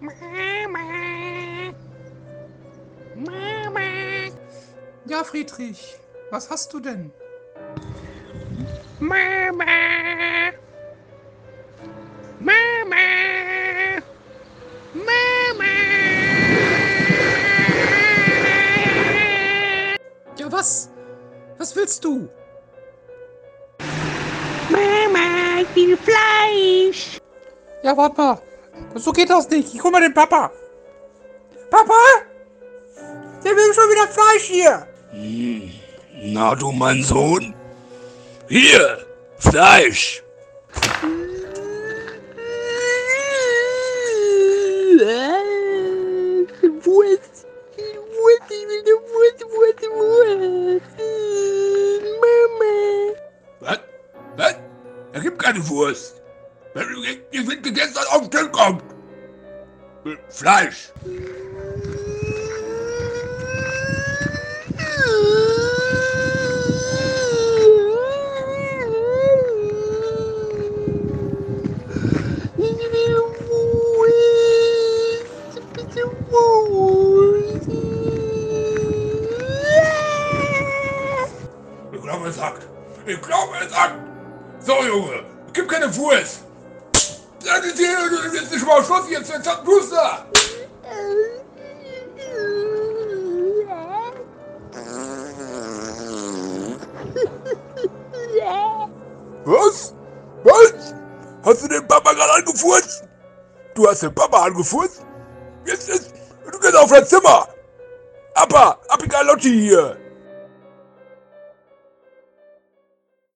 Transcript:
Mama. Mama. Ja, Friedrich, was hast du denn? Mama. Mama. Mama. Ja, was? Was willst du? Mama, ich will Fleisch. Ja, warte mal. So geht das nicht. Ich hol mal den Papa. Papa? Der will schon wieder Fleisch hier. Na du mein Sohn? Hier, Fleisch. Wurst. Wurst, ich will eine Wurst, Wurst, Wurst. Mama. Was? Was? Er gibt keine Wurst. Ich will gegessen, was auf den Tisch kommt. Fleisch. Ich glaube, es sagt. Ich glaube, es sagt. So, Junge. Gib keine Wurst. Ist hier, das ist nicht mal Schluss jetzt. Jetzt hat Booster. Was? Was? Hast du den Papa gerade angefurzt? Du hast den Papa angefurzt? Jetzt ist. Du gehst auf dein Zimmer! Appa! Appigalotti hier!